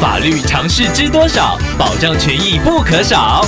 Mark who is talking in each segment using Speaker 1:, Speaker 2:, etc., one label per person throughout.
Speaker 1: 法律常识知多少？保障权益不可少。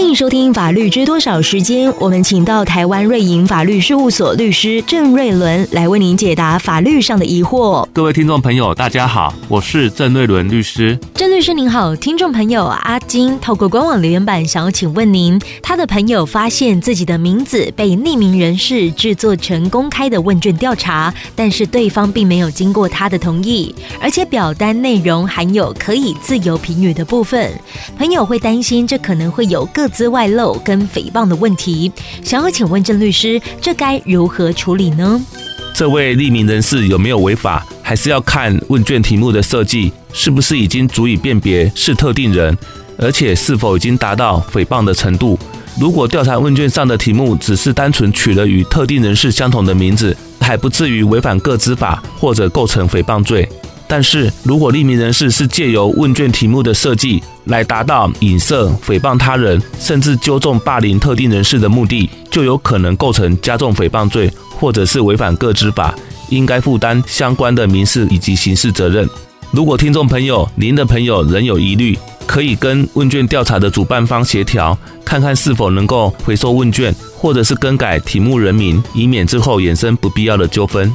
Speaker 2: 欢迎收听《法律知多少》时间，我们请到台湾瑞银法律事务所律师郑瑞伦来为您解答法律上的疑惑。
Speaker 3: 各位听众朋友，大家好，我是郑瑞伦律师。
Speaker 2: 郑律师您好，听众朋友阿金透过官网留言板想要请问您，他的朋友发现自己的名字被匿名人士制作成公开的问卷调查，但是对方并没有经过他的同意，而且表单内容含有可以自由评语的部分，朋友会担心这可能会有个资外漏跟诽谤的问题，想要请问郑律师，这该如何处理呢？
Speaker 3: 这位匿名人士有没有违法，还是要看问卷题目的设计是不是已经足以辨别是特定人，而且是否已经达到诽谤的程度。如果调查问卷上的题目只是单纯取了与特定人士相同的名字，还不至于违反个资法或者构成诽谤罪。但是如果匿名人士是借由问卷题目的设计来达到影射、诽谤他人，甚至纠众霸凌特定人士的目的，就有可能构成加重诽谤罪，或者是违反个资法，应该负担相关的民事以及刑事责任。如果听众朋友您的朋友仍有疑虑，可以跟问卷调查的主办方协调，看看是否能够回收问卷，或者是更改题目人名，以免之后衍生不必要的纠纷。